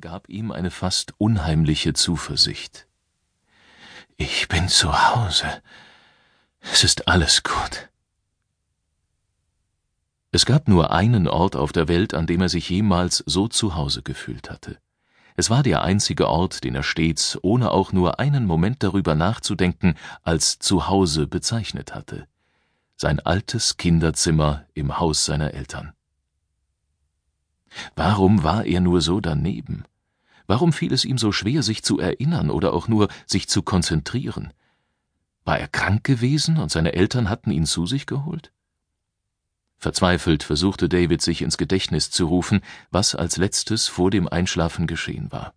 gab ihm eine fast unheimliche Zuversicht. Ich bin zu Hause. Es ist alles gut. Es gab nur einen Ort auf der Welt, an dem er sich jemals so zu Hause gefühlt hatte. Es war der einzige Ort, den er stets, ohne auch nur einen Moment darüber nachzudenken, als Zuhause bezeichnet hatte. Sein altes Kinderzimmer im Haus seiner Eltern. Warum war er nur so daneben? Warum fiel es ihm so schwer, sich zu erinnern oder auch nur sich zu konzentrieren? War er krank gewesen und seine Eltern hatten ihn zu sich geholt? Verzweifelt versuchte David sich ins Gedächtnis zu rufen, was als letztes vor dem Einschlafen geschehen war.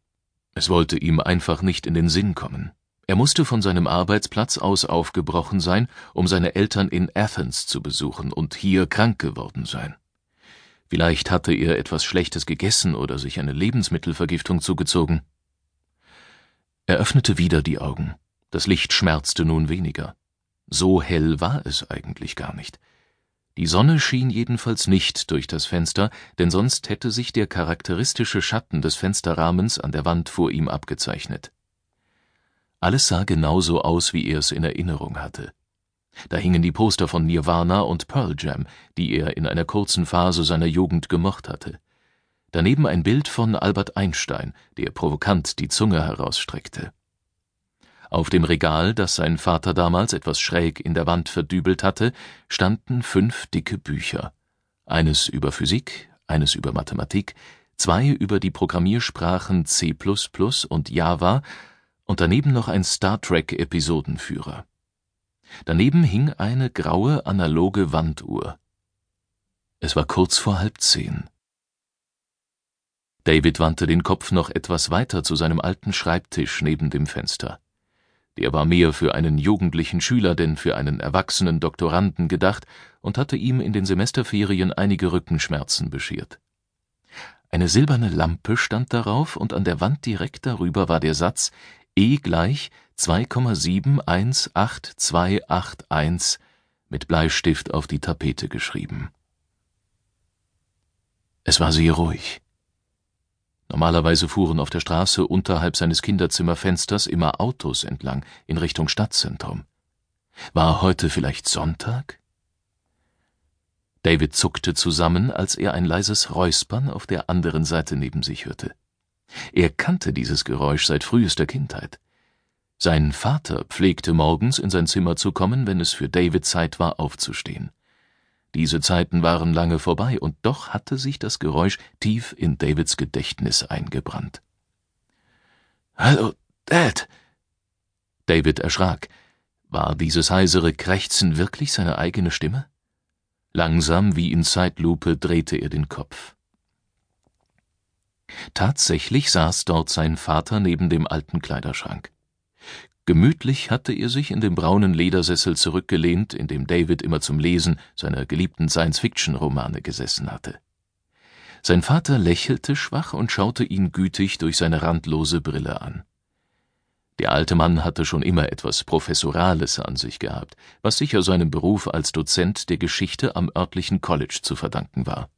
Es wollte ihm einfach nicht in den Sinn kommen. Er musste von seinem Arbeitsplatz aus aufgebrochen sein, um seine Eltern in Athens zu besuchen und hier krank geworden sein. Vielleicht hatte er etwas Schlechtes gegessen oder sich eine Lebensmittelvergiftung zugezogen. Er öffnete wieder die Augen. Das Licht schmerzte nun weniger. So hell war es eigentlich gar nicht. Die Sonne schien jedenfalls nicht durch das Fenster, denn sonst hätte sich der charakteristische Schatten des Fensterrahmens an der Wand vor ihm abgezeichnet. Alles sah genauso aus, wie er es in Erinnerung hatte. Da hingen die Poster von Nirvana und Pearl Jam, die er in einer kurzen Phase seiner Jugend gemocht hatte. Daneben ein Bild von Albert Einstein, der provokant die Zunge herausstreckte. Auf dem Regal, das sein Vater damals etwas schräg in der Wand verdübelt hatte, standen fünf dicke Bücher. Eines über Physik, eines über Mathematik, zwei über die Programmiersprachen C und Java und daneben noch ein Star Trek Episodenführer. Daneben hing eine graue analoge Wanduhr. Es war kurz vor halb zehn. David wandte den Kopf noch etwas weiter zu seinem alten Schreibtisch neben dem Fenster. Der war mehr für einen jugendlichen Schüler denn für einen erwachsenen Doktoranden gedacht und hatte ihm in den Semesterferien einige Rückenschmerzen beschert. Eine silberne Lampe stand darauf und an der Wand direkt darüber war der Satz E gleich 2,718281 mit Bleistift auf die Tapete geschrieben. Es war sehr ruhig. Normalerweise fuhren auf der Straße unterhalb seines Kinderzimmerfensters immer Autos entlang in Richtung Stadtzentrum. War heute vielleicht Sonntag? David zuckte zusammen, als er ein leises Räuspern auf der anderen Seite neben sich hörte. Er kannte dieses Geräusch seit frühester Kindheit. Sein Vater pflegte morgens in sein Zimmer zu kommen, wenn es für David Zeit war, aufzustehen. Diese Zeiten waren lange vorbei, und doch hatte sich das Geräusch tief in Davids Gedächtnis eingebrannt. Hallo, Dad! David erschrak. War dieses heisere Krächzen wirklich seine eigene Stimme? Langsam wie in Zeitlupe drehte er den Kopf. Tatsächlich saß dort sein Vater neben dem alten Kleiderschrank. Gemütlich hatte er sich in dem braunen Ledersessel zurückgelehnt, in dem David immer zum Lesen seiner geliebten Science-Fiction-Romane gesessen hatte. Sein Vater lächelte schwach und schaute ihn gütig durch seine randlose Brille an. Der alte Mann hatte schon immer etwas Professorales an sich gehabt, was sicher seinem Beruf als Dozent der Geschichte am örtlichen College zu verdanken war.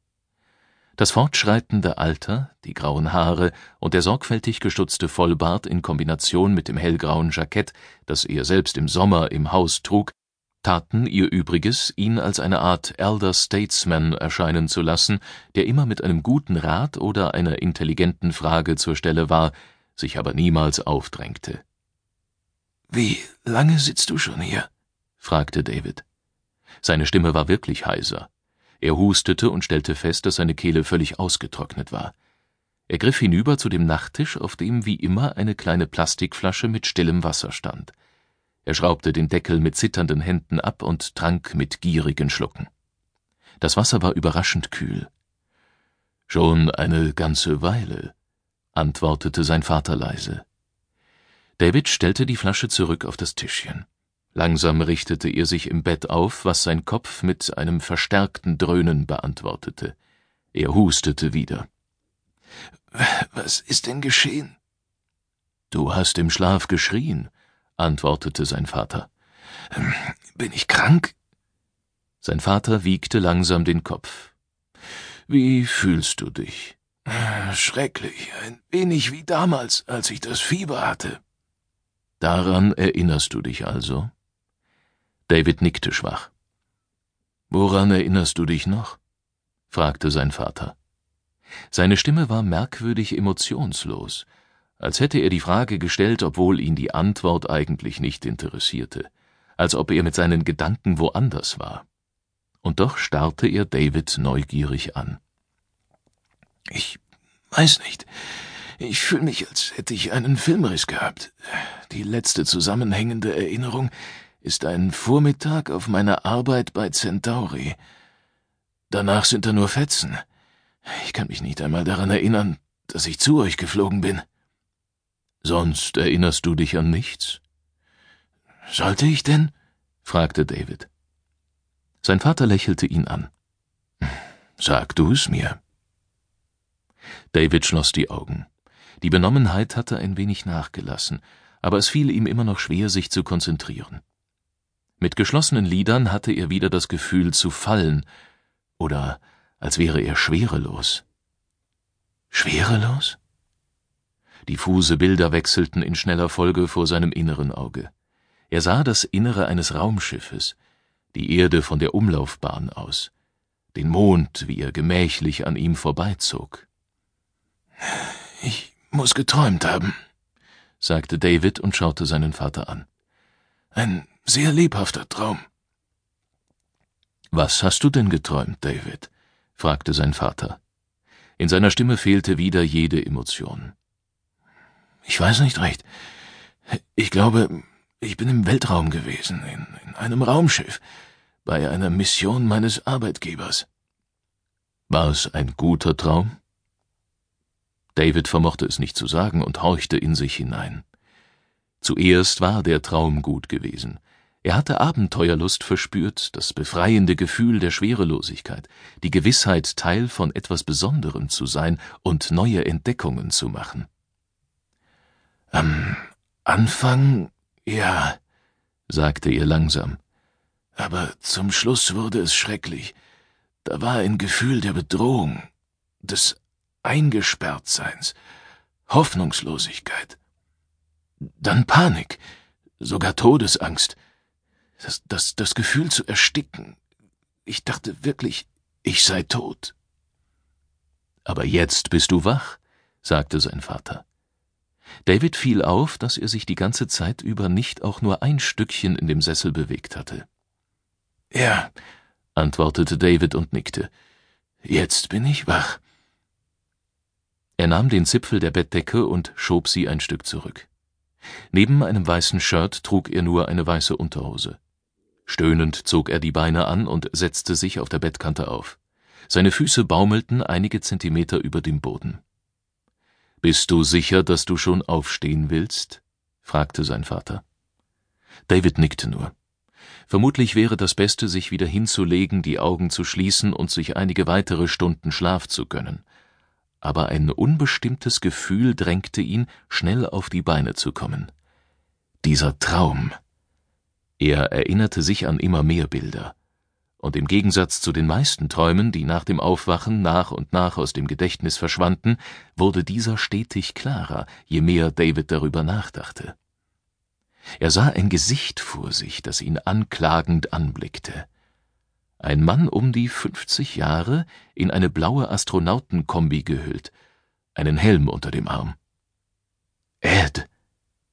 Das fortschreitende Alter, die grauen Haare und der sorgfältig gestutzte Vollbart in Kombination mit dem hellgrauen Jackett, das er selbst im Sommer im Haus trug, taten ihr Übriges, ihn als eine Art Elder Statesman erscheinen zu lassen, der immer mit einem guten Rat oder einer intelligenten Frage zur Stelle war, sich aber niemals aufdrängte. Wie lange sitzt du schon hier? fragte David. Seine Stimme war wirklich heiser. Er hustete und stellte fest, dass seine Kehle völlig ausgetrocknet war. Er griff hinüber zu dem Nachttisch, auf dem wie immer eine kleine Plastikflasche mit stillem Wasser stand. Er schraubte den Deckel mit zitternden Händen ab und trank mit gierigen Schlucken. Das Wasser war überraschend kühl. Schon eine ganze Weile, antwortete sein Vater leise. David stellte die Flasche zurück auf das Tischchen. Langsam richtete er sich im Bett auf, was sein Kopf mit einem verstärkten Dröhnen beantwortete. Er hustete wieder. Was ist denn geschehen? Du hast im Schlaf geschrien, antwortete sein Vater. Bin ich krank? Sein Vater wiegte langsam den Kopf. Wie fühlst du dich? Schrecklich, ein wenig wie damals, als ich das Fieber hatte. Daran erinnerst du dich also? David nickte schwach. Woran erinnerst du dich noch? fragte sein Vater. Seine Stimme war merkwürdig emotionslos, als hätte er die Frage gestellt, obwohl ihn die Antwort eigentlich nicht interessierte, als ob er mit seinen Gedanken woanders war. Und doch starrte er David neugierig an. Ich weiß nicht. Ich fühle mich, als hätte ich einen Filmriss gehabt. Die letzte zusammenhängende Erinnerung ist ein Vormittag auf meiner Arbeit bei Centauri. Danach sind da nur Fetzen. Ich kann mich nicht einmal daran erinnern, dass ich zu euch geflogen bin. Sonst erinnerst du dich an nichts? Sollte ich denn? fragte David. Sein Vater lächelte ihn an. Sag du es mir. David schloss die Augen. Die Benommenheit hatte ein wenig nachgelassen, aber es fiel ihm immer noch schwer, sich zu konzentrieren. Mit geschlossenen Lidern hatte er wieder das Gefühl zu fallen, oder als wäre er schwerelos. Schwerelos? Diffuse Bilder wechselten in schneller Folge vor seinem inneren Auge. Er sah das Innere eines Raumschiffes, die Erde von der Umlaufbahn aus, den Mond, wie er gemächlich an ihm vorbeizog. Ich muss geträumt haben, sagte David und schaute seinen Vater an. Ein sehr lebhafter Traum. Was hast du denn geträumt, David? fragte sein Vater. In seiner Stimme fehlte wieder jede Emotion. Ich weiß nicht recht. Ich glaube, ich bin im Weltraum gewesen, in, in einem Raumschiff, bei einer Mission meines Arbeitgebers. War es ein guter Traum? David vermochte es nicht zu sagen und horchte in sich hinein. Zuerst war der Traum gut gewesen. Er hatte Abenteuerlust verspürt, das befreiende Gefühl der Schwerelosigkeit, die Gewissheit, Teil von etwas Besonderem zu sein und neue Entdeckungen zu machen. Am Anfang ja, sagte er langsam. Aber zum Schluss wurde es schrecklich. Da war ein Gefühl der Bedrohung, des Eingesperrtseins, Hoffnungslosigkeit. Dann Panik, sogar Todesangst, das, das, das Gefühl zu ersticken. Ich dachte wirklich, ich sei tot. Aber jetzt bist du wach, sagte sein Vater. David fiel auf, dass er sich die ganze Zeit über nicht auch nur ein Stückchen in dem Sessel bewegt hatte. Ja, antwortete David und nickte. Jetzt bin ich wach. Er nahm den Zipfel der Bettdecke und schob sie ein Stück zurück. Neben einem weißen Shirt trug er nur eine weiße Unterhose. Stöhnend zog er die Beine an und setzte sich auf der Bettkante auf. Seine Füße baumelten einige Zentimeter über dem Boden. Bist du sicher, dass du schon aufstehen willst? fragte sein Vater. David nickte nur. Vermutlich wäre das Beste, sich wieder hinzulegen, die Augen zu schließen und sich einige weitere Stunden Schlaf zu gönnen. Aber ein unbestimmtes Gefühl drängte ihn, schnell auf die Beine zu kommen. Dieser Traum. Er erinnerte sich an immer mehr Bilder und im Gegensatz zu den meisten Träumen, die nach dem Aufwachen nach und nach aus dem Gedächtnis verschwanden, wurde dieser stetig klarer, je mehr David darüber nachdachte. Er sah ein Gesicht vor sich, das ihn anklagend anblickte. Ein Mann um die fünfzig Jahre, in eine blaue Astronautenkombi gehüllt, einen Helm unter dem Arm. Ed,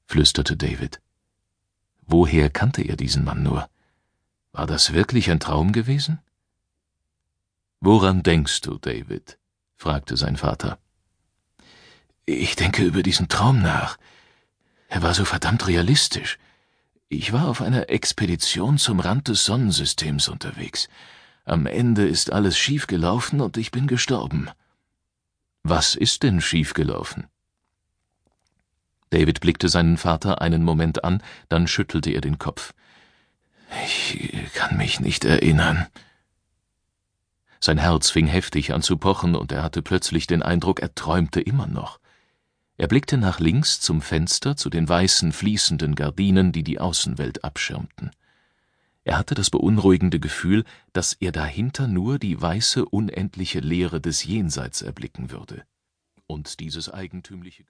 flüsterte David. Woher kannte er diesen Mann nur? War das wirklich ein Traum gewesen? Woran denkst du, David? fragte sein Vater. Ich denke über diesen Traum nach. Er war so verdammt realistisch. Ich war auf einer Expedition zum Rand des Sonnensystems unterwegs. Am Ende ist alles schiefgelaufen und ich bin gestorben. Was ist denn schiefgelaufen? David blickte seinen Vater einen Moment an, dann schüttelte er den Kopf. Ich kann mich nicht erinnern. Sein Herz fing heftig an zu pochen, und er hatte plötzlich den Eindruck, er träumte immer noch. Er blickte nach links zum Fenster zu den weißen, fließenden Gardinen, die die Außenwelt abschirmten. Er hatte das beunruhigende Gefühl, dass er dahinter nur die weiße, unendliche Leere des Jenseits erblicken würde. Und dieses eigentümliche